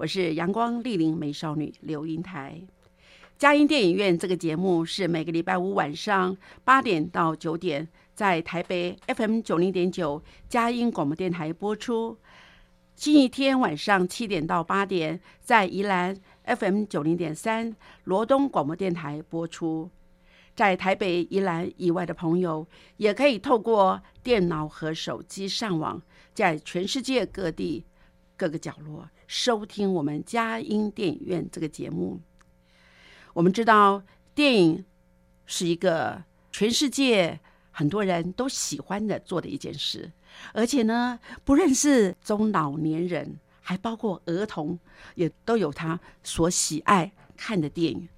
我是阳光丽龄美少女刘英台。佳音电影院这个节目是每个礼拜五晚上八点到九点，在台北 FM 九零点九佳音广播电台播出；星期天晚上七点到八点，在宜兰 FM 九零点三罗东广播电台播出。在台北、宜兰以外的朋友，也可以透过电脑和手机上网，在全世界各地各个角落。收听我们佳音电影院这个节目。我们知道，电影是一个全世界很多人都喜欢的做的一件事，而且呢，不认识中老年人，还包括儿童，也都有他所喜爱看的电影。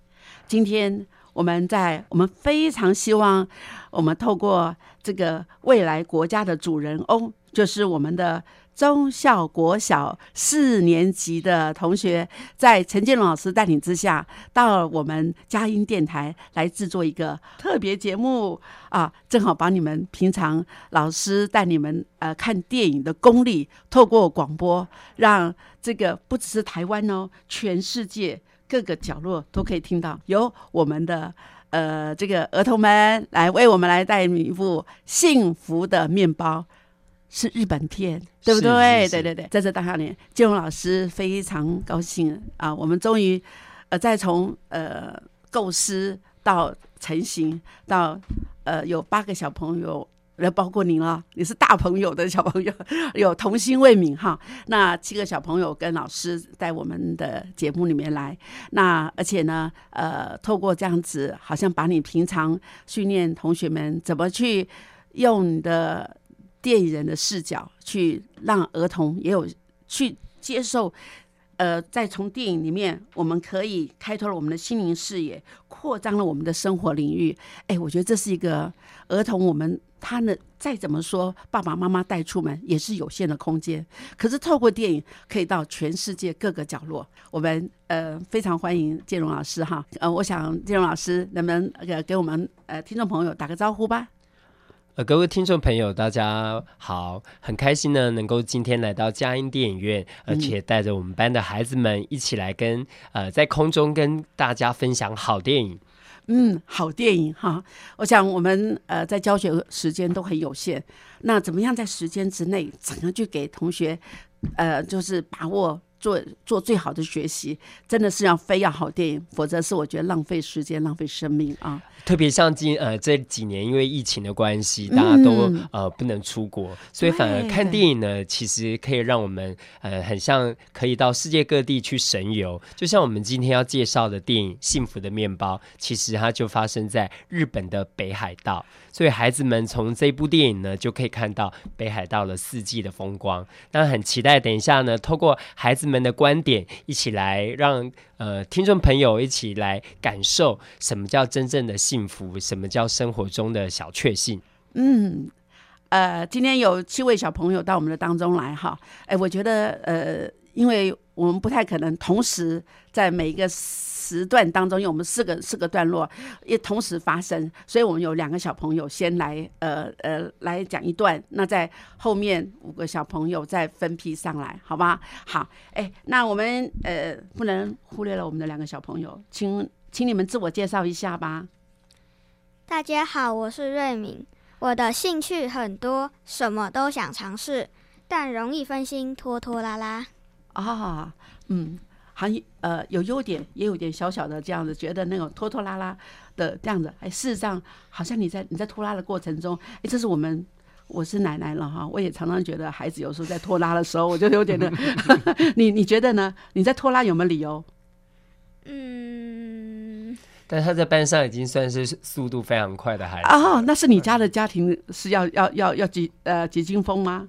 今天我们在，我们非常希望，我们透过这个未来国家的主人翁，就是我们的。中校国小四年级的同学，在陈建龙老师带领之下，到我们佳音电台来制作一个特别节目啊，正好把你们平常老师带你们呃看电影的功力，透过广播，让这个不只是台湾哦，全世界各个角落都可以听到，由我们的呃这个儿童们来为我们来带一部幸福的面包。是日本片，对不对？对对对，在这大下年，建荣老师非常高兴啊！我们终于，呃，再从呃构思到成型，到呃有八个小朋友，来包括您了，你是大朋友的小朋友，有童心未泯哈。那七个小朋友跟老师在我们的节目里面来，那而且呢，呃，透过这样子，好像把你平常训练同学们怎么去用你的。电影人的视角去让儿童也有去接受，呃，再从电影里面，我们可以开拓了我们的心灵视野，扩张了我们的生活领域。哎，我觉得这是一个儿童，我们他呢再怎么说，爸爸妈妈带出门也是有限的空间，可是透过电影可以到全世界各个角落。我们呃非常欢迎建荣老师哈，呃，我想建荣老师能不能呃给我们呃听众朋友打个招呼吧？呃，各位听众朋友，大家好，很开心呢，能够今天来到佳音电影院，而且带着我们班的孩子们一起来跟呃，在空中跟大家分享好电影。嗯，好电影哈，我想我们呃在教学时间都很有限，那怎么样在时间之内，怎样去给同学呃，就是把握。做做最好的学习，真的是要非要好电影，否则是我觉得浪费时间、浪费生命啊。特别像今呃这几年，因为疫情的关系，大家都呃不能出国，所以反而看电影呢，其实可以让我们呃很像可以到世界各地去神游。就像我们今天要介绍的电影《幸福的面包》，其实它就发生在日本的北海道，所以孩子们从这部电影呢，就可以看到北海道的四季的风光。那很期待等一下呢，透过孩子们的观点，一起来让呃听众朋友一起来感受什么叫真正的幸福，什么叫生活中的小确幸。嗯，呃，今天有七位小朋友到我们的当中来哈，哎，我觉得呃，因为我们不太可能同时在每一个。时段当中，因为我们四个四个段落也同时发生，所以我们有两个小朋友先来，呃呃，来讲一段。那在后面五个小朋友再分批上来，好吗？好，哎，那我们呃不能忽略了我们的两个小朋友，请请你们自我介绍一下吧。大家好，我是瑞敏，我的兴趣很多，什么都想尝试，但容易分心，拖拖拉拉。啊，嗯。好像呃有优点，也有点小小的这样子，觉得那种拖拖拉拉的这样子。哎，事实上好像你在你在拖拉的过程中，哎，这是我们我是奶奶了哈，我也常常觉得孩子有时候在拖拉的时候，我就有点的。你你觉得呢？你在拖拉有没有理由？嗯，但他在班上已经算是速度非常快的孩子哦，那是你家的家庭是要要要要急呃急惊风吗？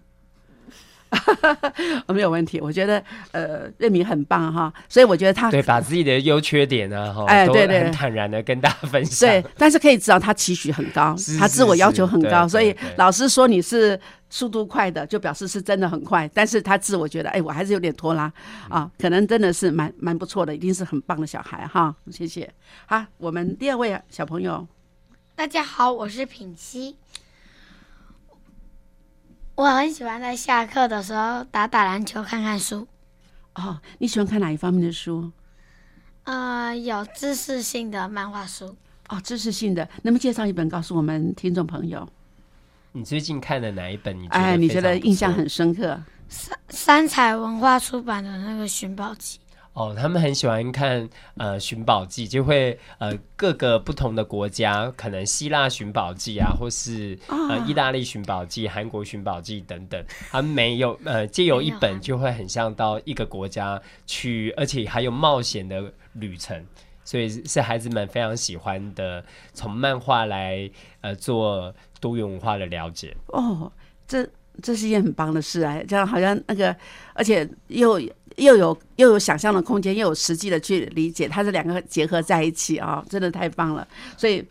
没有问题，我觉得呃，任明很棒哈，所以我觉得他对把自己的优缺点呢，哈，哎，对对，很坦然的跟大家分享。对，但是可以知道他期许很高，他自我要求很高，所以老师说你是速度快的，就表示是真的很快。但是他自我觉得，哎，我还是有点拖拉啊，可能真的是蛮蛮不错的，一定是很棒的小孩哈。谢谢。好，我们第二位小朋友，大家好，我是品熙。我很喜欢在下课的时候打打篮球、看看书。哦，你喜欢看哪一方面的书？呃，有知识性的漫画书。哦，知识性的，能不能介绍一本告诉我们听众朋友？你最近看的哪一本？你哎，你觉得印象很深刻？三三彩文化出版的那个《寻宝记》。哦，他们很喜欢看呃《寻宝记》，就会呃各个不同的国家，可能希腊寻宝记啊，或是呃意大利寻宝记、韩国寻宝记等等，他们没有呃借由一本就会很像到一个国家去，而且还有冒险的旅程，所以是孩子们非常喜欢的，从漫画来呃做多元文化的了解。哦，这这是一件很棒的事啊！这样好像那个，而且又。又有又有想象的空间，又有实际的去理解，它是两个结合在一起啊，真的太棒了。所以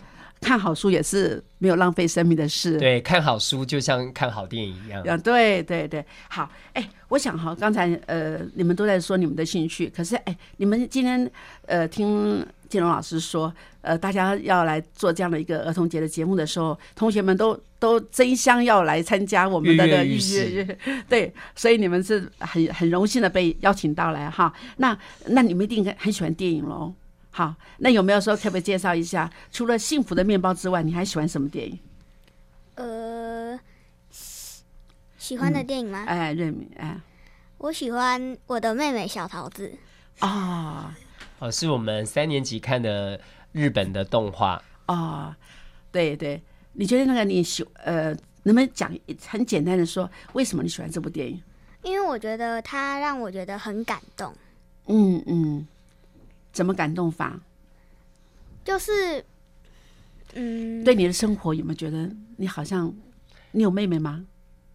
看好书也是没有浪费生命的事。对，看好书就像看好电影一样。啊，对对对，好，哎，我想哈，刚才呃，你们都在说你们的兴趣，可是哎，你们今天呃听。建龙老师说：“呃，大家要来做这样的一个儿童节的节目的时候，同学们都都争相要来参加我们的的预约，对，所以你们是很很荣幸的被邀请到来哈。那那你们一定很喜欢电影喽？好，那有没有说可不可以介绍一下？除了《幸福的面包》之外，你还喜欢什么电影？呃，喜欢的电影吗？哎，瑞敏哎，我喜欢我的妹妹小桃子啊。”哦，是我们三年级看的日本的动画哦，对对，你觉得那个你喜呃，能不能讲很简单的说，为什么你喜欢这部电影？因为我觉得它让我觉得很感动。嗯嗯，怎么感动法？就是嗯，对你的生活有没有觉得你好像你有妹妹吗？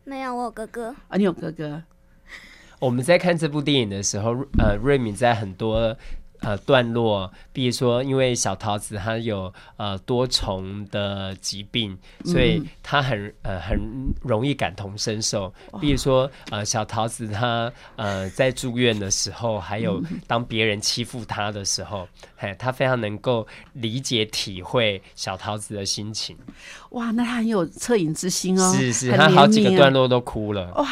没有，我有哥哥。啊，你有哥哥。我们在看这部电影的时候，呃，瑞敏在很多。呃，段落，比如说，因为小桃子她有呃多重的疾病，所以她很呃很容易感同身受。比如说，呃，小桃子她呃在住院的时候，还有当别人欺负她的时候，嘿，她非常能够理解体会小桃子的心情。哇，那她很有恻隐之心哦，是是，她好几个段落都哭了。哇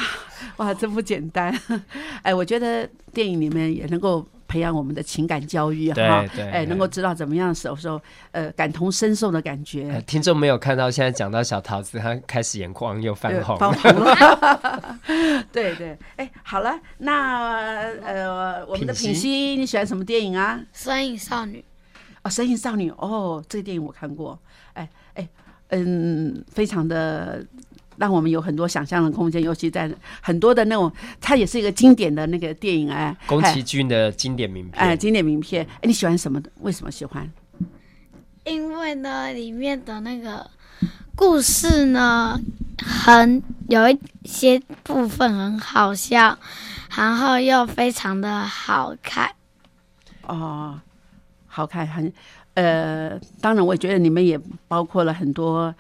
哇，真不简单。哎，我觉得电影里面也能够。培养我们的情感教育哈，哎，能够知道怎么样时候候呃感同身受的感觉。听众没有看到，现在讲到小桃子，她开始眼眶又泛红，泛红了。对对，哎，好了，那呃，我们的品溪，你喜欢什么电影啊？神隐少女。哦，神隐少女，哦，这个电影我看过，哎哎，嗯，非常的。让我们有很多想象的空间，尤其在很多的那种，它也是一个经典的那个电影哎，宫崎骏的经典名片哎，经典名片哎，你喜欢什么？为什么喜欢？因为呢，里面的那个故事呢，很有一些部分很好笑，然后又非常的好看。哦，好看很呃，当然我也觉得你们也包括了很多。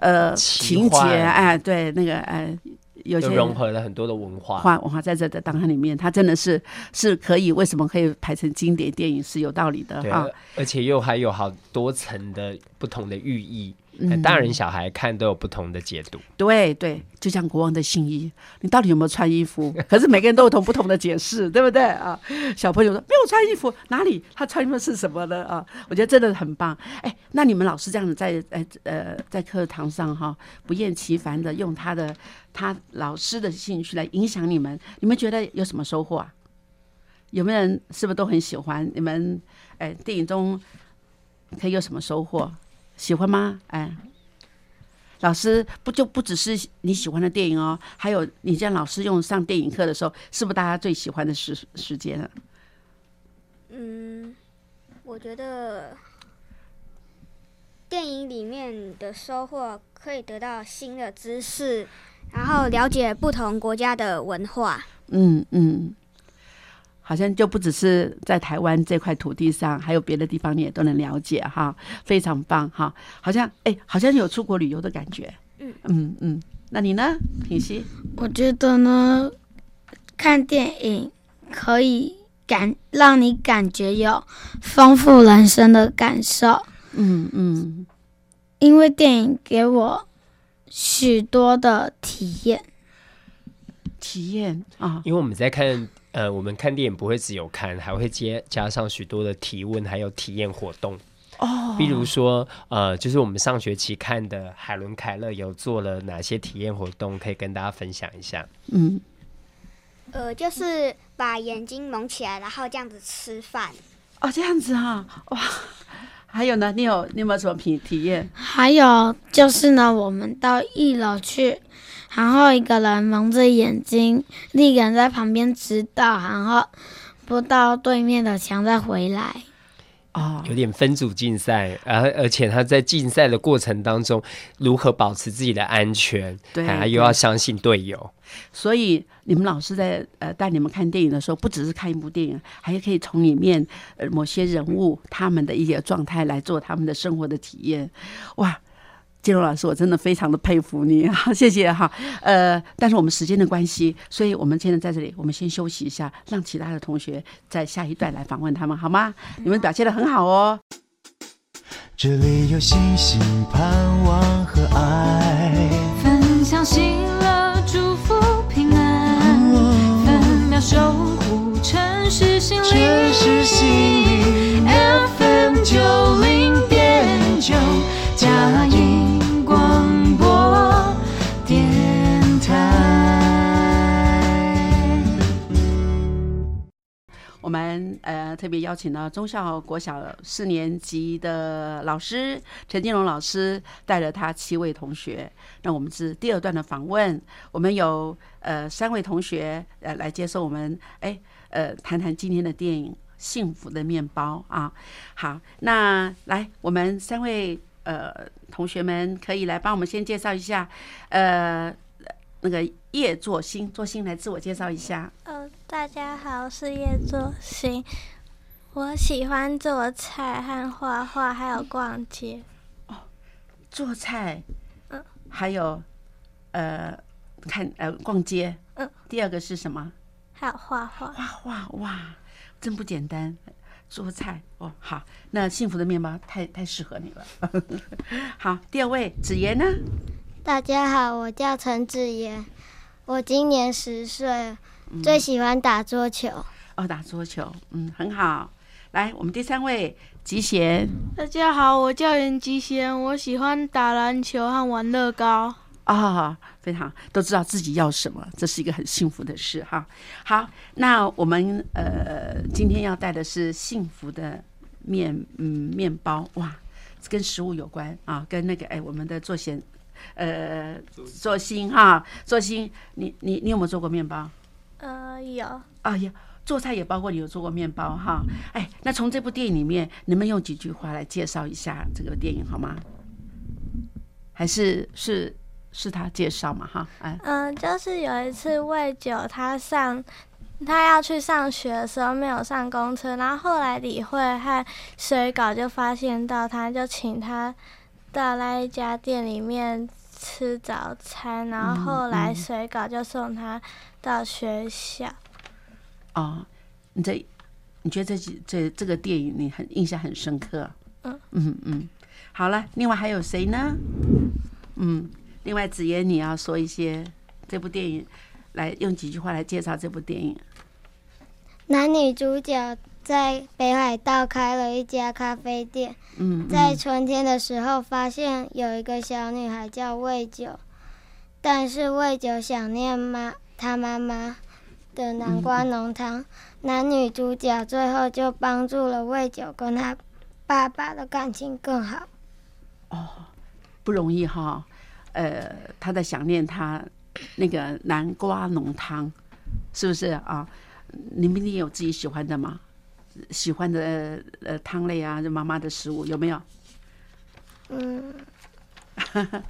呃，情节哎，对那个哎，有些融合了很多的文化，文化在这的档案里面，它真的是是可以，为什么可以拍成经典电影是有道理的哈，而且又还有好多层的不同的寓意。大人小孩看都有不同的解读，对对，就像国王的新衣，你到底有没有穿衣服？可是每个人都有同不同的解释，对不对啊？小朋友说没有穿衣服，哪里他穿的是什么呢？啊？我觉得真的很棒。哎，那你们老师这样子在呃呃在课堂上哈，不厌其烦的用他的他老师的兴趣来影响你们，你们觉得有什么收获啊？有没有人是不是都很喜欢？你们哎，电影中可以有什么收获？喜欢吗？哎，老师不就不只是你喜欢的电影哦，还有你这样老师用上电影课的时候，是不是大家最喜欢的时时间啊？嗯，我觉得电影里面的收获可以得到新的知识，然后了解不同国家的文化。嗯嗯，好像就不只是在台湾这块土地上，还有别的地方你也都能了解哈，非常棒哈。好像哎，好像有出国旅游的感觉。嗯嗯嗯，那你呢，品熙？我觉得呢，看电影可以感让你感觉有丰富人生的感受。嗯嗯，因为电影给我许多的体验。体验啊，因为我们在看，呃，我们看电影不会只有看，还会接加上许多的提问，还有体验活动哦。比如说，呃，就是我们上学期看的《海伦凯勒》有做了哪些体验活动，可以跟大家分享一下。嗯，呃，就是把眼睛蒙起来，然后这样子吃饭。哦，这样子哈，哇！还有呢，你有你有没有什么体体验？还有就是呢，我们到一楼去。然后一个人蒙着眼睛，另一个人在旁边指导，然后不到对面的墙再回来。哦，有点分组竞赛，而而且他在竞赛的过程当中，如何保持自己的安全？对，又要相信队友。所以你们老师在呃带你们看电影的时候，不只是看一部电影，还可以从里面呃某些人物他们的一些状态来做他们的生活的体验。哇！金荣老师，我真的非常的佩服你，谢谢哈。呃，但是我们时间的关系，所以我们现在在这里，我们先休息一下，让其他的同学在下一段来访问他们，好吗？你们表现的很好哦。这里有星星、盼望和爱，分享喜乐、祝福、平安，分秒守护城市心灵。城市心灵 FM 九零点九，加音。我们呃特别邀请了中校国小四年级的老师陈金龙老师，带了他七位同学。那我们是第二段的访问，我们有呃三位同学呃来接受我们，哎呃谈谈今天的电影《幸福的面包》啊。好，那来我们三位呃同学们可以来帮我们先介绍一下，呃。那个叶作兴，作兴来自我介绍一下。呃，大家好，我是叶作兴。我喜欢做菜和画画，还有逛街。哦，做菜，嗯，还有呃，看呃逛街，嗯。第二个是什么？还有画画。画画哇，真不简单。做菜哦，好，那幸福的面包太太适合你了。好，第二位子言呢？大家好，我叫陈子妍，我今年十岁，最喜欢打桌球。哦，打桌球，嗯，很好。来，我们第三位吉贤。大家好，我叫袁吉贤，我喜欢打篮球和玩乐高。啊，非常都知道自己要什么，这是一个很幸福的事哈。好，那我们呃今天要带的是幸福的面嗯面包哇，跟食物有关啊，跟那个哎我们的做咸。呃，做心哈，做心，你你你有没有做过面包？呃，有。啊有，做菜也包括你有做过面包哈。哎，那从这部电影里面，能不能用几句话来介绍一下这个电影好吗？还是是是他介绍嘛哈？哎，嗯，就是有一次魏九他上他要去上学的时候没有上公车，然后后来李慧和水稿就发现到他，就请他。到那一家店里面吃早餐，然后后来水稿就送他到学校。哦，你这你觉得这几这这个电影你很印象很深刻？嗯嗯嗯。好了，另外还有谁呢？嗯，另外子言你要说一些这部电影，来用几句话来介绍这部电影。男女主角。在北海道开了一家咖啡店。嗯，在春天的时候，发现有一个小女孩叫魏九，但是魏九想念妈，她妈妈，的南瓜浓汤，男女主角最后就帮助了魏九跟他爸爸的感情更好。哦不容易哈。呃，他在想念他那个南瓜浓汤，是不是啊？你们也有自己喜欢的吗？喜欢的呃汤类啊，就妈妈的食物有没有？嗯，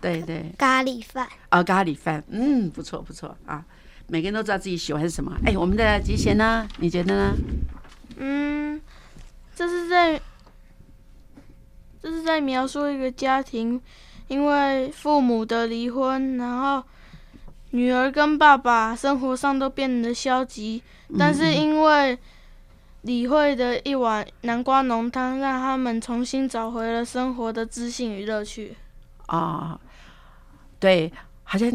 对对，咖喱饭。啊，咖喱饭，嗯，不错不错啊。每个人都知道自己喜欢什么。哎，我们的吉贤呢？你觉得呢？嗯，这是在这是在描述一个家庭，因为父母的离婚，然后女儿跟爸爸生活上都变得消极，但是因为李慧的一碗南瓜浓汤，让他们重新找回了生活的自信与乐趣。啊，对，好像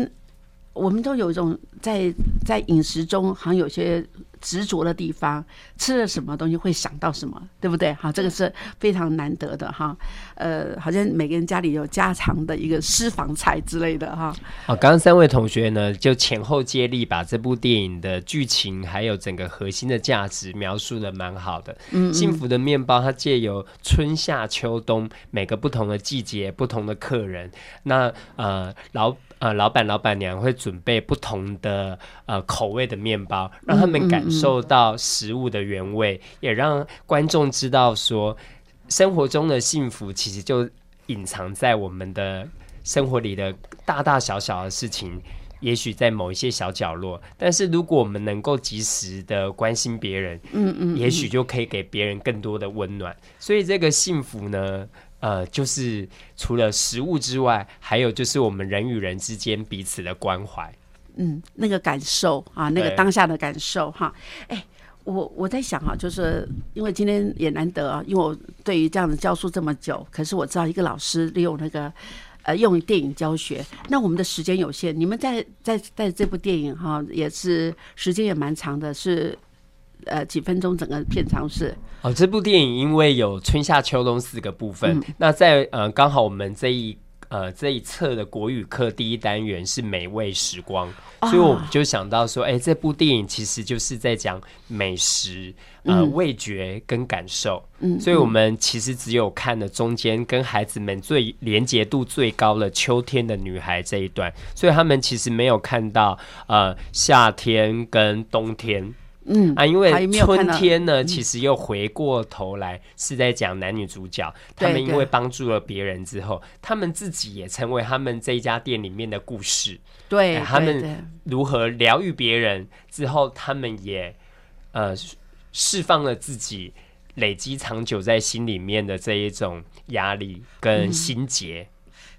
我们都有一种在在饮食中，好像有些执着的地方，吃了什么东西会想到什么，对不对？哈，这个是非常难得的哈。呃，好像每个人家里有家常的一个私房菜之类的哈。好，刚刚三位同学呢，就前后接力把这部电影的剧情还有整个核心的价值描述的蛮好的。嗯，幸福的面包，它借由春夏秋冬每个不同的季节、不同的客人，那呃老呃老板老板娘会准备不同的呃口味的面包，让他们感受到食物的原味，也让观众知道说，生活中的幸福其实就隐藏在我们的生活里的大大小小的事情。也许在某一些小角落，但是如果我们能够及时的关心别人，嗯嗯，也许就可以给别人更多的温暖。所以这个幸福呢，呃，就是除了食物之外，还有就是我们人与人之间彼此的关怀。嗯，那个感受啊，那个当下的感受哈。哎，我我在想啊，就是因为今天也难得啊，因为我对于这样子教书这么久，可是我知道一个老师利用那个呃用电影教学，那我们的时间有限，你们在在在这部电影哈也是时间也蛮长的，是呃几分钟整个片长是哦，这部电影因为有春夏秋冬四个部分，嗯那在呃刚好我们这一呃这一册的国语课第一单元是美味时光，啊所以我们就想到说，哎、这部电影其实就是在讲美食、呃、嗯味觉跟感受。嗯，所以，我们其实只有看了中间跟孩子们最连结度最高的秋天的女孩这一段，所以他们其实没有看到呃夏天跟冬天。嗯啊，因为春天呢，嗯其实又回过头来是在讲男女主角，他们因为帮助了别人之后，他们自己也成为他们这一家店里面的故事。对哎他们如何疗愈别人之后，他们也呃释放了自己累积长久在心里面的这一种压力跟嗯心结。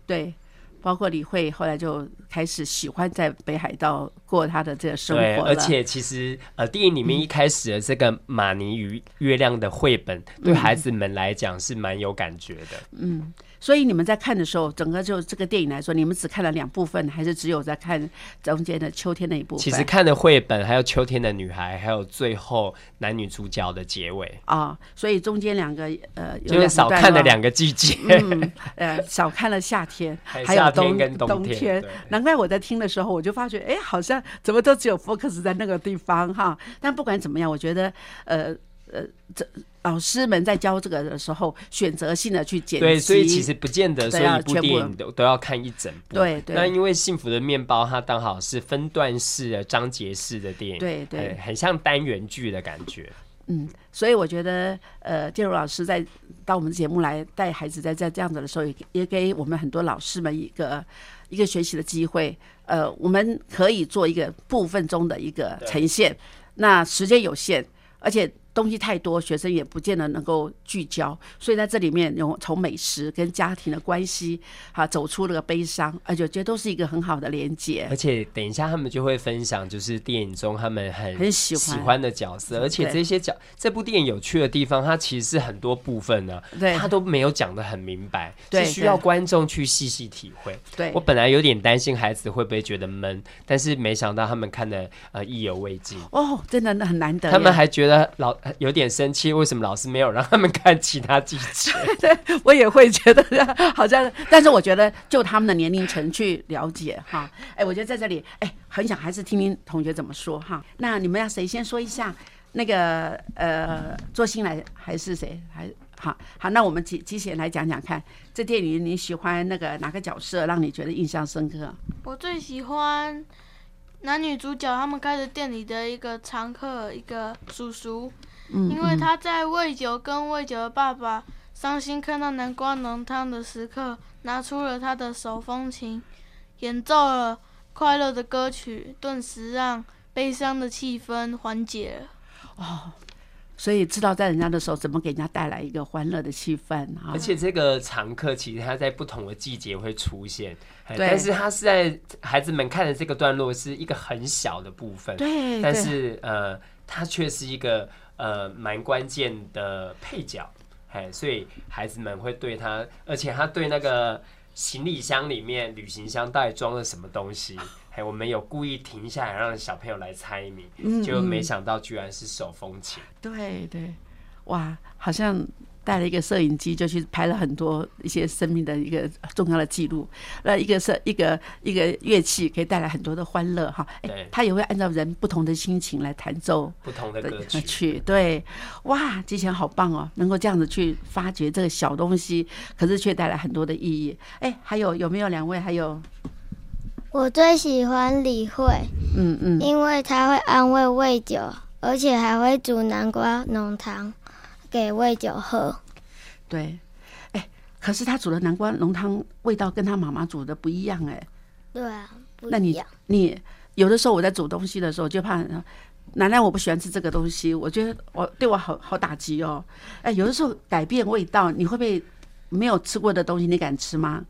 对。包括李慧后来就开始喜欢在北海道过她的这个生活对，而且其实呃，电影里面一开始的这个马尼与月亮的绘本，对孩子们来讲是蛮有感觉的。嗯，所以你们在看的时候，整个就这个电影来说，你们只看了两部分，还是只有在看中间的秋天那一部分？其实看了绘本，还有秋天的女孩，还有最后男女主角的结尾，啊、所以中间两个呃，有就是两段落少看了两个季节。嗯，呃，少看了夏天，还还有夏天冬跟冬天天。难怪我在听的时候，我就发觉，哎，好像怎么都只有 focus 在那个地方哈。但不管怎么样，我觉得，呃呃，这老师们在教这个的时候，选择性的去剪辑，对，所以其实不见得说一部电影都都要看一整部。对对那因为《幸福的面包》它刚好是分段式的、章节式的电影，对对哎很像单元剧的感觉。嗯，所以我觉得，呃，建茹老师在到我们节目来带孩子在在这样子的时候，也也给我们很多老师们一个一个学习的机会。呃，我们可以做一个部分中的一个呈现，那时间有限，而且东西太多，学生也不见得能够聚焦。所以在这里面，用从美食跟家庭的关系，啊，走出了个悲伤，而且我觉得都是一个很好的连接而。且等一下他们就会分享，就是电影中他们很很喜欢欢的角色，而且这些角这部电影有趣的地方，它其实是很多部分呢，对它都没有讲的很明白，对是需要观众去细细体会。对我本来有点担心孩子会不会觉得闷，但是没想到他们看的呃意犹未尽。哦，真的很难得。他们还觉得老呃有点生气，为什么老师没有让他们看其他季节？我也会觉得好像，但是我觉得就他们的年龄层去了解哈。哎，我觉得在这里，哎，很想还是听听同学怎么说哈。那你们要谁先说一下？那个呃，做新来还是谁？还好好，那我们几几贤来讲讲看，这电影你喜欢那个哪个角色让你觉得印象深刻？我最喜欢男女主角他们开着店里的一个常客，一个叔叔，嗯，因为他在喂酒跟喂酒的爸爸伤心看到南瓜浓汤的时刻，拿出了他的手风琴，演奏了快乐的歌曲，顿时让悲伤的气氛缓解了。哦，所以知道在人家的时候怎么给人家带来一个欢乐的气氛啊！而且这个常客其实他在不同的季节会出现，但是他是在孩子们看的这个段落是一个很小的部分，对，但是呃，他却是一个呃蛮关键的配角，哎，所以孩子们会对他，而且他对那个行李箱里面旅行箱到底装了什么东西，哎，我们有故意停下来让小朋友来猜谜，嗯就没嗯想到居然是手风琴。对对，哇，好像带了一个摄影机就去拍了很多一些生命的一个重要的记录。那一个是一个一个乐器可以带来很多的欢乐哈，哎对，它也会按照人不同的心情来弹奏。不同的的歌曲，曲，对，哇，之前好棒哦，能够这样子去发掘这个小东西，可是却带来很多的意义。哎，还有有没有两位？还有，我最喜欢李慧，嗯嗯，因为她会安慰喂酒，而且还会煮南瓜浓汤给喂酒喝。对，哎，可是他煮的南瓜浓汤味道跟他妈妈煮的不一样哎。对啊，不那你一样。你有的时候我在煮东西的时候，就怕奶奶我不喜欢吃这个东西，我觉得我对我好好打击哦。哎，有的时候改变味道，你会不会没有吃过的东西你敢吃吗？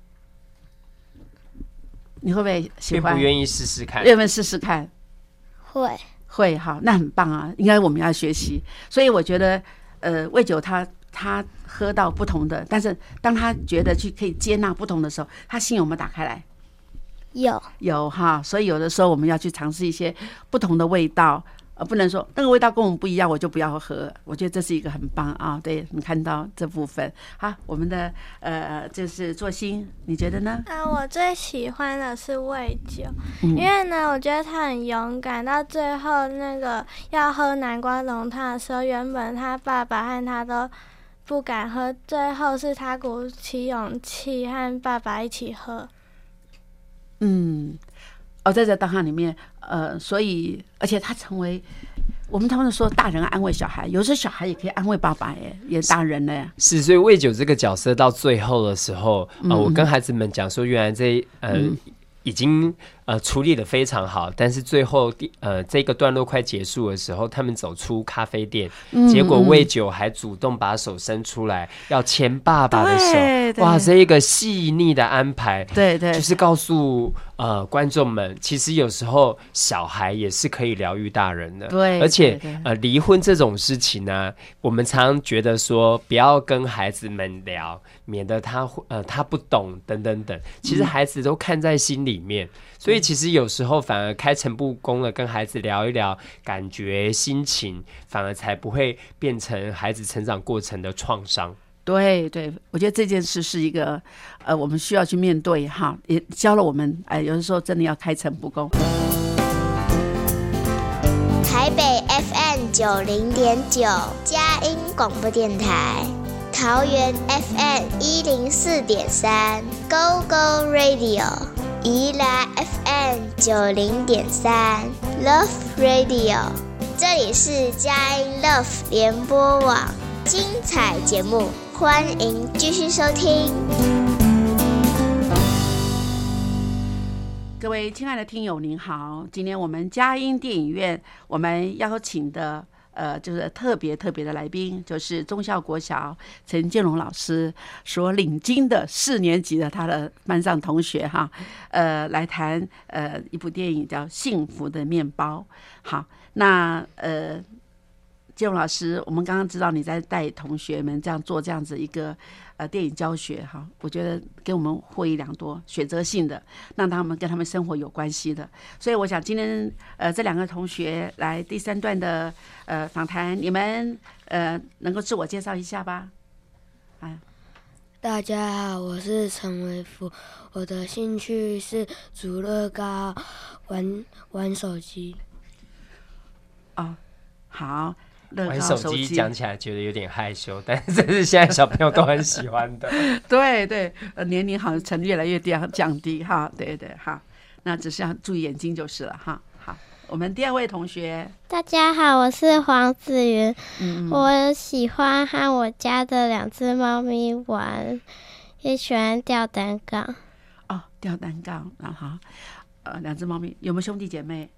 你会不会喜欢？不愿意试试看。愿不愿意试试看？会，会好，那很棒啊！应该我们要学习。所以我觉得，呃，魏酒他他喝到不同的，但是当他觉得去可以接纳不同的时候，他心有没有打开来？有有哈，所以有的时候我们要去尝试一些不同的味道，呃，不能说那个味道跟我们不一样，我就不要喝。我觉得这是一个很棒啊，对你看到这部分。好，我们的呃，就是做心，你觉得呢？啊，我最喜欢的是味酒，嗯因为呢，我觉得他很勇敢。到最后那个要喝南瓜浓汤的时候，原本他爸爸和他都不敢喝，最后是他鼓起勇气和爸爸一起喝。嗯，哦，在这当下里面，呃，所以而且他成为我们他们说大人安慰小孩，有时候小孩也可以安慰爸爸，耶，也大人呢。是，所以魏九这个角色到最后的时候，嗯呃，我跟孩子们讲说，原来这呃、嗯已经呃处理的非常好，但是最后第呃这个段落快结束的时候，他们走出咖啡店，嗯结果嗯魏九还主动把手伸出来要牵爸爸的手，哇，这一个细腻的安排，对对，就是告诉呃观众们，其实有时候小孩也是可以疗愈大人的。对而且呃离婚这种事情呢、我们常常觉得说不要跟孩子们聊，免得他会呃他不懂等等等。其实嗯孩子都看在心里面，所以其实有时候反而开诚布公的跟孩子聊一聊感觉、心情，反而才不会变成孩子成长过程的创伤。对对，我觉得这件事是一个呃，我们需要去面对哈，也教了我们哎，有的时候真的要开诚布公。台北 FM 九零点九，佳音广播电台；桃园 FM 一零四点三，Go Go Radio；宜兰 FM 九零点三，Love Radio。这里是佳音 Love 联播网，精彩节目，欢迎继续收听。各位亲爱的听友，您好！今天我们佳音电影院，我们邀请的呃，就是特别特别的来宾，就是中校国小陈建龙老师所领军的四年级的他的班上同学哈，呃，来谈呃一部电影叫《幸福的面包》。好，那呃。建龙老师，我们刚刚知道你在带同学们这样做这样子一个呃电影教学哈，我觉得给我们获益良多，选择性的让他们跟他们生活有关系的。所以我想今天呃这两个同学来第三段的呃访谈，你们呃能够自我介绍一下吧？啊，大家好，我是陈维福，我的兴趣是煮乐高、玩玩手机。哦，好，乐玩手机讲起来觉得有点害羞，但是这是现在小朋友都很喜欢的。对对，呃，年龄好像呈越来越低降低哈，对对哈，那只是要注意眼睛就是了哈。好，我们第二位同学，大家好，我是黄子云，嗯嗯我喜欢和我家的两只猫咪玩，也喜欢吊单杠。哦，吊单杠，然后呃，两只猫咪有没有兄弟姐妹？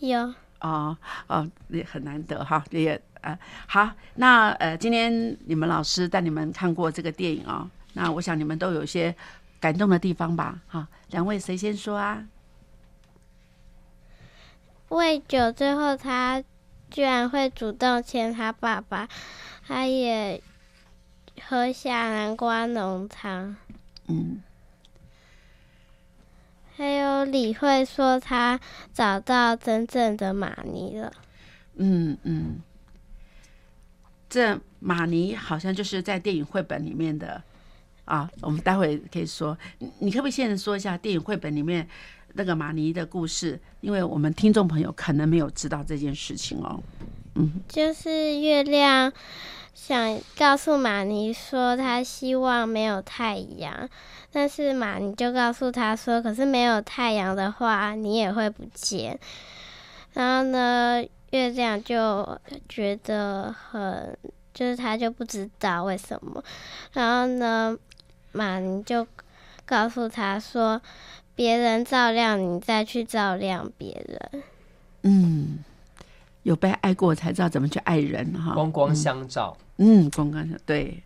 有哦哦，也很难得哈，也呃好，那呃，今天你们老师带你们看过这个电影哦，那我想你们都有一些感动的地方吧？哈，两位谁先说啊？喂酒，最后他居然会主动牵他爸爸，他也喝下南瓜浓汤。嗯，还有李慧说他找到真正的玛尼了。嗯嗯，这玛尼好像就是在电影绘本里面的啊，我们待会可以说，你你可不可以现在说一下电影绘本里面那个玛尼的故事？因为我们听众朋友可能没有知道这件事情哦。嗯就是月亮想告诉马尼说，他希望没有太阳，但是马尼就告诉他说，可是没有太阳的话，你也会不见。然后呢，月亮就觉得很，就是他就不知道为什么。然后呢，马尼就告诉他说，别人照亮你，再去照亮别人。嗯，有被爱过才知道怎么去爱人哈。光光相照，嗯，光光相对。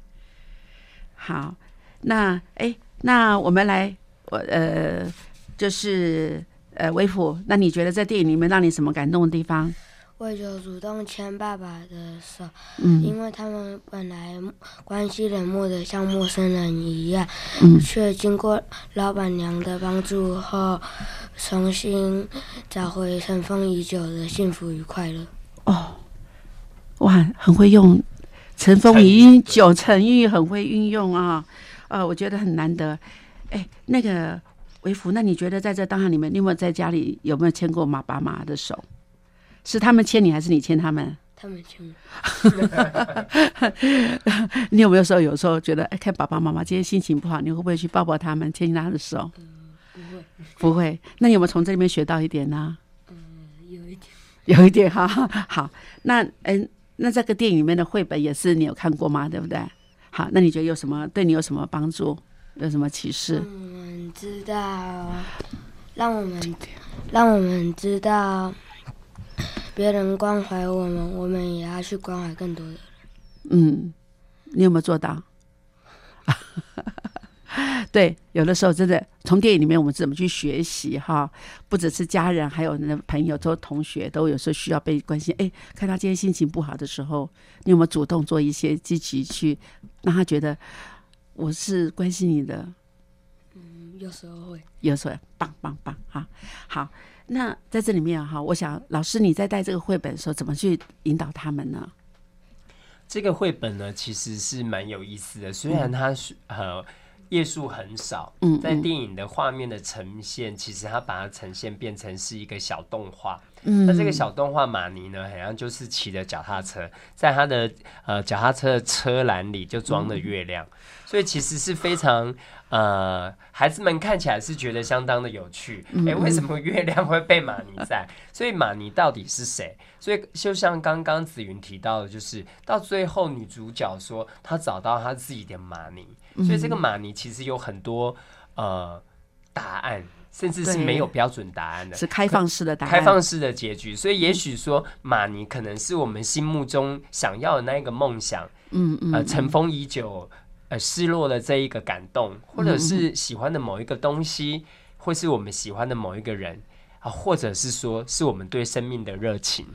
好，那哎，那我们来，我呃，就是呃，维普，那你觉得在电影里面让你什么感动的地方？为就主动牵爸爸的手，嗯因为他们本来关系冷漠的像陌生人一样，嗯却经过老板娘的帮助后，重新找回尘封已久的幸福与快乐。哦，哇，很会用尘封已久成语，很会运用啊，呃，我觉得很难得。哎，那个维福，那你觉得在这当下里面，你有没有在家里有没有牵过妈爸妈的手？是他们牵你，还是你牵他们？他们亲我，你有没有时候有时候觉得，哎，看爸爸妈妈今天心情不好，你会不会去抱抱他们，牵牵他的手？不会，不会。那你有没有从这里面学到一点呢？有一点。有一点哈，好。那嗯，那这个电影里面的绘本也是你有看过吗？对不对？好，那你觉得有什么对你有什么帮助？有什么启示？让我们知道，让我们让我们知道，别人关怀我们，我们也要去关怀更多的人。嗯，你有没有做到？对，有的时候真的从电影里面我们怎么去学习哈，不只是家人，还有那朋友、都同学都有时候需要被关心。哎，看他今天心情不好的时候，你有没有主动做一些积极去让他觉得我是关心你的？嗯，有时候会。有时候棒棒棒哈，好。那在这里面哈，我想老师你在带这个绘本的时候，怎么去引导他们呢？这个绘本呢，其实是蛮有意思的。虽然它是呃页数很少，嗯在电影的画面的呈现，其实它把它呈现变成是一个小动画。嗯那这个小动画马尼呢，好像就是骑着脚踏车，在他的呃脚踏车的车篮里就装了月亮，所以其实是非常呃孩子们看起来是觉得相当的有趣。嗯诶，为什么月亮会被马尼在？所以马尼到底是谁？所以就像刚刚子云提到的，就是到最后女主角说她找到她自己的马尼，所以这个马尼其实有很多呃答案。甚至是没有标准答案的，是开放式的答案开放式的结局。所以也许说，马尼可能是我们心目中想要的那一个梦想，嗯嗯呃，尘封已久，呃，失落的这一个感动，或者嗯是喜欢的某一个东西，或是我们喜欢的某一个人啊，或者是说是我们对生命的热情。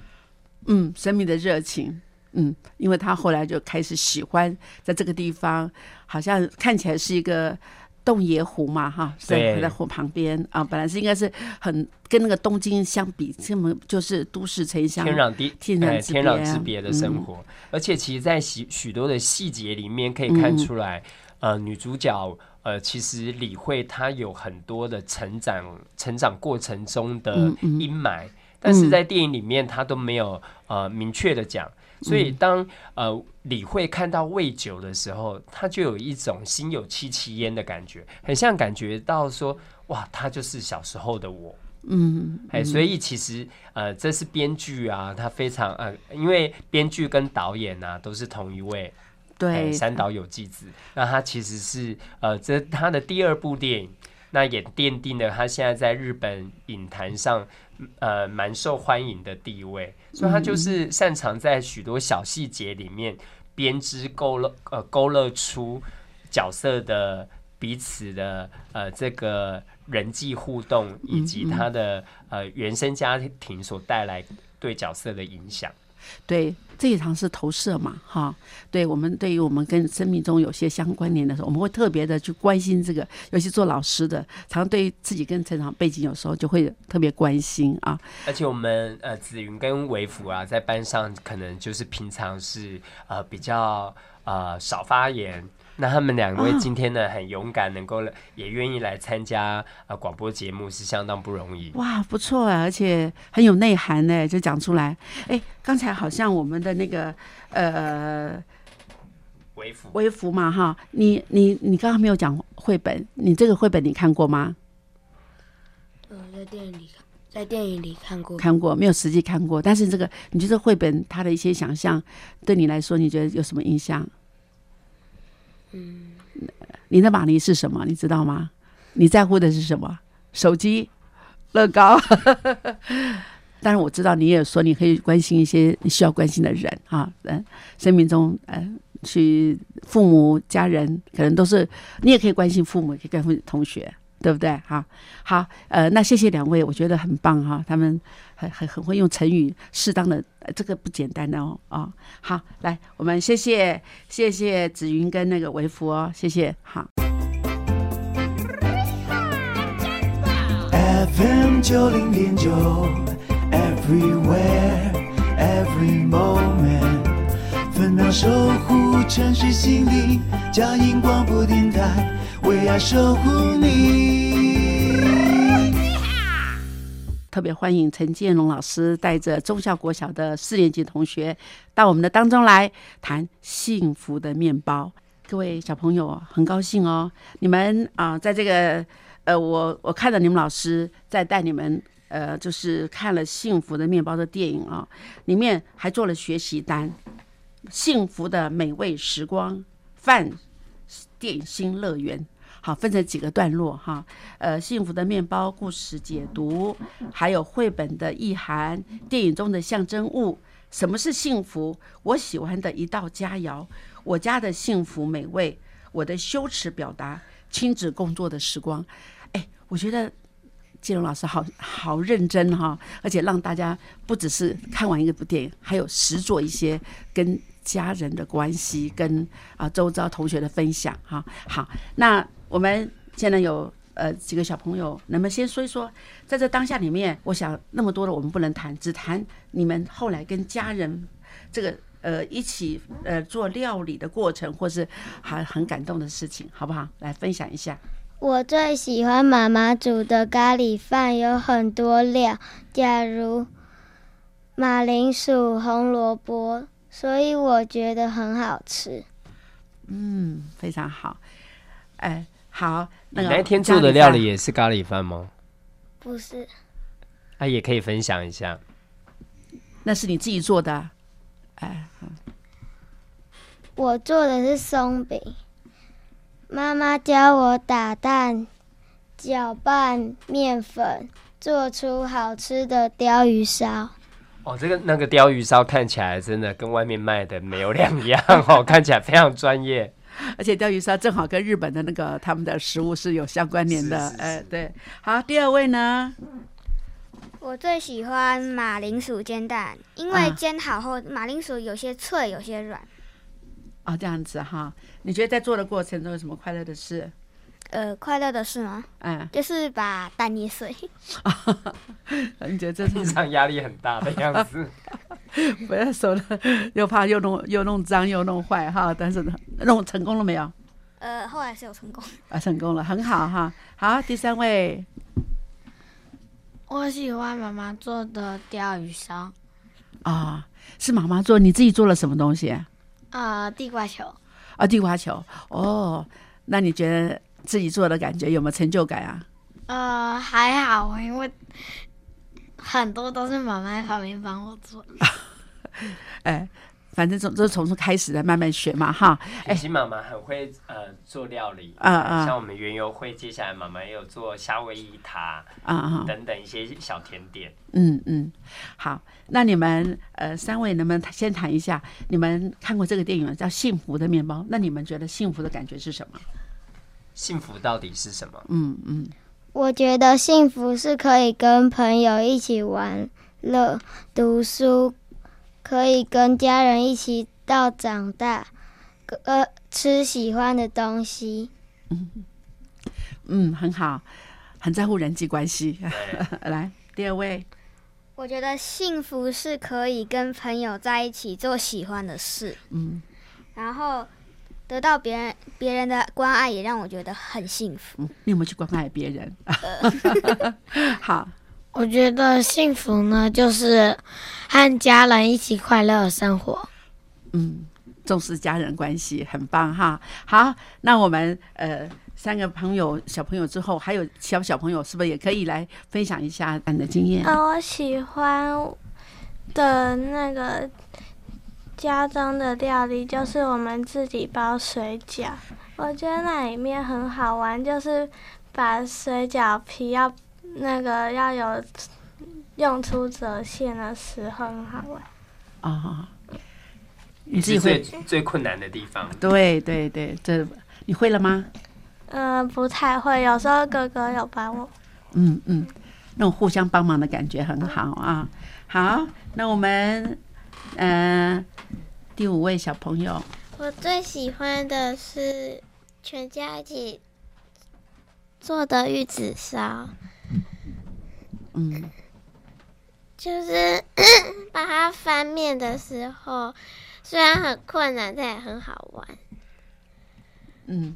嗯，生命的热情，嗯，因为他后来就开始喜欢在这个地方，好像看起来是一个洞爷湖嘛，哈，在对。在湖旁边啊，本来是应该是很跟那个东京相比，这么就是都市城乡天壤地哎天壤之天壤别啊之别的生嗯。活，而且其实，在许许多的细节里面可以看出来，呃，女主角呃，其实李慧她有很多的成长成长过程中的嗯嗯。阴霾，但是在电影里面她都没有呃明确的讲。所以当呃李慧看到魏九的时候，他就有一种心有戚戚焉的感觉，很像感觉到说，哇，他就是小时候的我。嗯，哎，嗯所以其实呃，这是编剧啊，他非常呃，因为编剧跟导演啊都是同一位，对哎山岛有纪子，那他其实是呃，这他的第二部电影，那也奠定了他现在在日本影坛上呃蛮受欢迎的地位，所以他就是擅长在许多小细节里面编织勾勒呃勾勒出角色的彼此的呃这个人际互动，以及他的呃原生家庭所带来对角色的影响。对，这一场是投射嘛，哈。对我们对于我们跟生命中有些相关联的时候，我们会特别的去关心这个，尤其做老师的，常对于自己跟成长背景有时候就会特别关心啊。而且我们呃子云跟维福啊，在班上可能就是平常是呃比较呃少发言。那他们两位啊今天呢很勇敢，能够也愿意来参加啊广播节目，是相当不容易。哇，不错啊，而且很有内涵呢，就讲出来。哎，刚才好像我们的那个呃微服微服嘛，哈，你你你刚刚没有讲绘本，你这个绘本你看过吗？嗯，在电影里看，在电影里看过。看过，没有实际看过。但是这个，你觉得绘本它的一些想象，对你来说，你觉得有什么印象？嗯，你的马尼是什么？你知道吗？你在乎的是什么？手机、乐高。但是我知道你也说你可以关心一些你需要关心的人啊，嗯，生命中呃，去父母、家人，可能都是你也可以关心父母，也可以关心同学，对不对？哈，好，呃，那谢谢两位，我觉得很棒哈，他们很很很会用成语，适当的、这个不简单的哦啊、好，来，我们谢谢谢谢子云跟那个维福哦，谢谢，好。FM 九零点九，Everywhere Every Moment，分秒守护城市心灵，佳音广播电台为爱守护你。特别欢迎陈建龙老师带着中校国小的四年级同学到我们的当中来谈幸福的面包。各位小朋友，很高兴哦，你们啊、在这个呃，我我看到你们老师在带你们呃，就是看了《幸福的面包》的电影啊、里面还做了学习单，幸福的美味时光饭点心乐园。好，分成几个段落哈，呃，幸福的面包故事解读，还有绘本的意涵，电影中的象征物，什么是幸福？我喜欢的一道佳肴，我家的幸福美味，我的羞耻表达，亲子共作的时光。哎，我觉得金龙老师好好认真哈，而且让大家不只是看完一部电影，还有实做一些跟家人的关系，跟啊周遭同学的分享哈。好，那我们现在有呃几个小朋友，能不能先说一说，在这当下里面，我想那么多的我们不能谈，只谈你们后来跟家人这个呃一起呃做料理的过程，或是还很感动的事情，好不好？来分享一下。我最喜欢妈妈煮的咖喱饭，有很多料，假如马铃薯、红萝卜，所以我觉得很好吃。嗯，非常好。哎，好，那个你那天做的料理也是咖喱饭吗？不是，啊，也可以分享一下。那是你自己做的，哎，我做的是松饼。妈妈教我打蛋、搅拌面粉，做出好吃的鲷鱼烧。哦，这个那个鲷鱼烧看起来真的跟外面卖的没有两样 哦，看起来非常专业。而且钓鱼烧正好跟日本的那个他们的食物是有相关联的，是是哎，对。好，第二位呢？我最喜欢马铃薯煎蛋，因为煎好后，马铃薯有些脆，有些软。哦，这样子哈，你觉得在做的过程中有什么快乐的事？呃，快乐的事吗？嗯，就是把蛋捏碎。你觉得这平常 压力很大的样子？不要手了，又怕又弄又弄脏又弄坏哈。但是弄成功了没有？呃，后来是有成功。啊，成功了，很好哈。好，第三位。我喜欢妈妈做的钓鱼烧。啊，是妈妈做？你自己做了什么东西？啊，地瓜球。啊，地瓜球。哦，那你觉得自己做的感觉有没有成就感啊？呃，还好，因为很多都是妈妈在旁边帮我做。哎。反正从就是从头开始的，慢慢学嘛，哈。哎，其实妈妈很会呃做料理，啊啊，像我们园游会，接下来妈妈也有做夏威夷塔，啊啊，等等一些小甜点。嗯嗯，好，那你们呃三位能不能先谈一下，你们看过这个电影叫《幸福的面包》？那你们觉得幸福的感觉是什么？幸福到底是什么？嗯嗯，我觉得幸福是可以跟朋友一起玩乐、读书。可以跟家人一起到长大，呃，吃喜欢的东西。嗯嗯，很好，很在乎人际关系。来，第二位，我觉得幸福是可以跟朋友在一起做喜欢的事。嗯，然后得到别人别人的关爱，也让我觉得很幸福。你有没有去关爱别人？好。我觉得幸福呢，就是和家人一起快乐生活。嗯，重视家人关系，很棒哈。好，那我们呃三个朋友小朋友之后，还有小小朋友，是不是也可以来分享一下你的经验？啊，我喜欢的那个家中的料理就是我们自己包水饺，我觉得那里面很好玩，就是把水饺皮要。那个要有用出折线的时候很好玩啊！你自己会最困难的地方？对对对，这你会了吗？嗯，不太会，有时候哥哥有帮我。嗯嗯，那种互相帮忙的感觉很好啊！好，那我们嗯第五位小朋友，我最喜欢的是全家一起做的玉子烧。嗯，就是把它翻面的时候，虽然很困难，但也很好玩。嗯，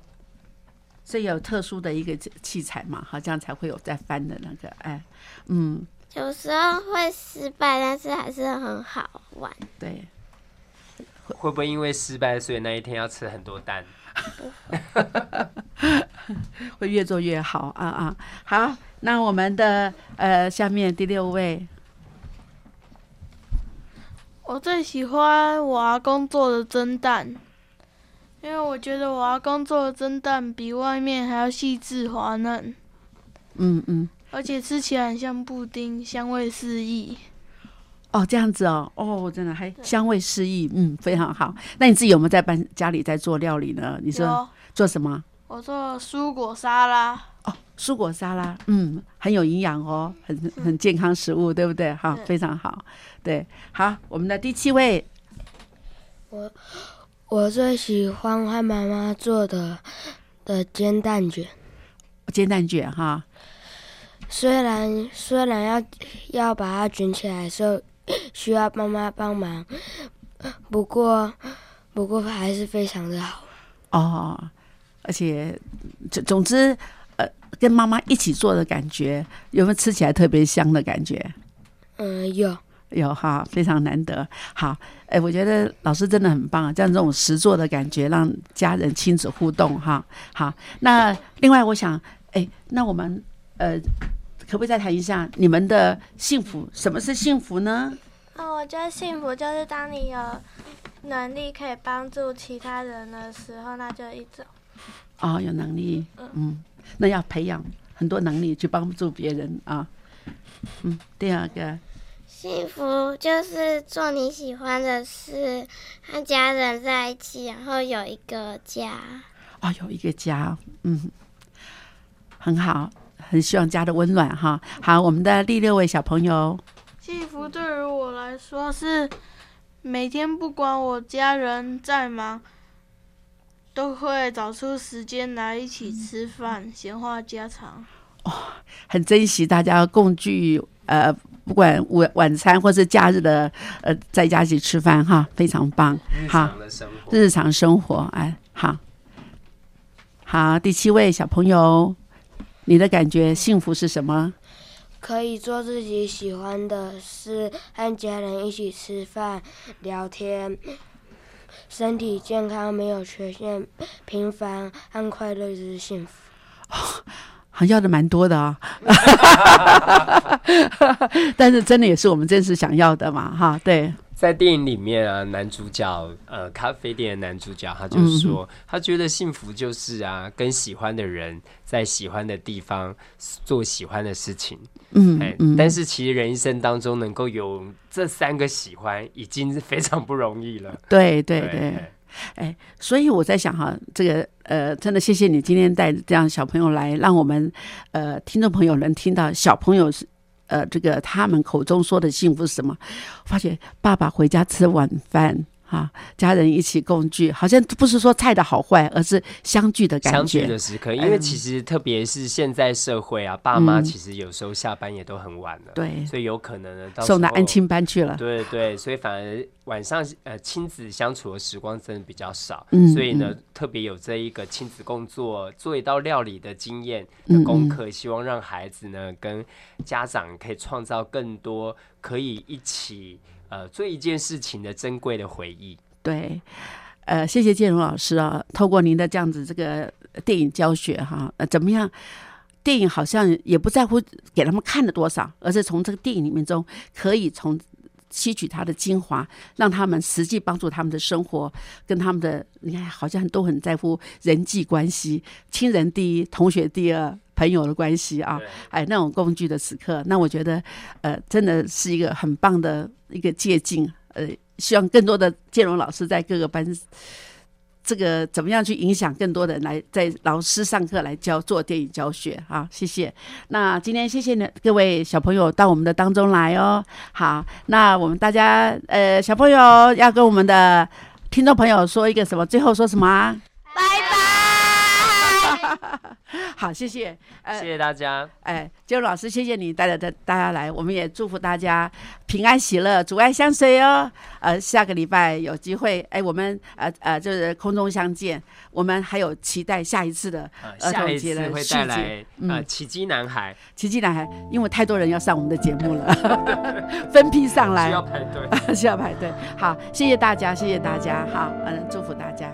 所以有特殊的一个器材嘛，好像才会有在翻的那个，哎，嗯，有时候会失败，但是还是很好玩。对，会不会因为失败，所以那一天要吃很多蛋？会越做越好啊啊！好，那我们的呃，下面第六位，我最喜欢我阿公做的蒸蛋，因为我觉得我阿公做的蒸蛋比外面还要细致滑嫩。嗯嗯，而且吃起来很像布丁，香味四溢。哦，这样子哦，哦，真的还香味四溢，嗯，非常好。那你自己有没有在班家里在做料理呢？你说做什么？我做蔬果沙拉。哦，蔬果沙拉，嗯，很有营养哦，很很健康食物，对不对？哈，非常好。对，好，我们的第七位，我我最喜欢和妈妈做的的煎蛋卷，煎蛋卷哈。虽然虽然要要把它卷起来的时候。需要妈妈帮忙，不过不过还是非常的好哦，而且总总之，呃，跟妈妈一起做的感觉，有没有吃起来特别香的感觉？嗯，有有哈，非常难得。好，哎，我觉得老师真的很棒，这样这种实做的感觉，让家人亲子互动哈。好，那另外我想，哎，那我们呃。可不可以再谈一下你们的幸福？什么是幸福呢？哦，我觉得幸福就是当你有能力可以帮助其他人的时候，那就一种。哦，有能力，嗯，那要培养很多能力去帮助别人啊。嗯，第二个，幸福就是做你喜欢的事，和家人在一起，然后有一个家。哦，有一个家，嗯，很好。很希望家的温暖哈。好，我们的第六位小朋友，幸福对于我来说是每天不管我家人再忙，都会找出时间来一起吃饭、闲话家常。哦，很珍惜大家共聚，呃，不管晚晚餐或是假日的，呃，在家一起吃饭哈，非常棒。好，日常生活，哎，好，好，第七位小朋友，你的感觉幸福是什么？可以做自己喜欢的事，和家人一起吃饭、聊天，身体健康，没有缺陷，平凡和快乐就是幸福。要的蛮多的啊，但是真的也是我们真实想要的嘛，哈，对。在电影里面啊，男主角呃，咖啡店的男主角，他就说，他觉得幸福就是啊，跟喜欢的人在喜欢的地方做喜欢的事情。嗯，哎，但是其实人一生当中能够有这三个喜欢，已经是非常不容易了。对对对。哎，所以我在想哈，这个呃，真的谢谢你今天带这样小朋友来，让我们呃听众朋友能听到小朋友是呃这个他们口中说的幸福是什么？发现爸爸回家吃晚饭。啊，家人一起共聚，好像不是说菜的好坏，而是相聚的感觉。相聚的时刻，因为其实特别是现在社会啊，爸妈其实有时候下班也都很晚了，对，所以有可能呢，到送到安亲班去了。对对，所以反而晚上呃亲子相处的时光真的比较少，嗯，所以呢特别有这一个亲子工作做一道料理的经验的功课，希望让孩子呢跟家长可以创造更多可以一起。呃，做一件事情的珍贵的回忆。对，呃，谢谢建荣老师啊，透过您的这样子这个电影教学哈，呃，怎么样？电影好像也不在乎给他们看了多少，而是从这个电影里面中可以从。吸取它的精华，让他们实际帮助他们的生活，跟他们的你看，好像都很在乎人际关系，亲人第一，同学第二，朋友的关系啊，哎，那种共聚的时刻，那我觉得，呃，真的是一个很棒的一个借鉴，呃，希望更多的建荣老师在各个班。这个怎么样去影响更多的人来在老师上课来教做电影教学好，谢谢。那今天谢谢呢各位小朋友到我们的当中来哦。好，那我们大家呃小朋友要跟我们的听众朋友说一个什么？最后说什么啊？拜拜。好，谢谢，谢谢大家。哎，金老师，谢谢你带着大大家来，我们也祝福大家平安喜乐，阻碍相随哦。呃，下个礼拜有机会，哎，我们呃呃就是空中相见，我们还有期待下一次的儿童节的会带来呃奇迹男孩，奇迹男孩，因为太多人要上我们的节目了，分批上来，需要排队，需要排队。好，谢谢大家，谢谢大家，好，嗯，祝福大家。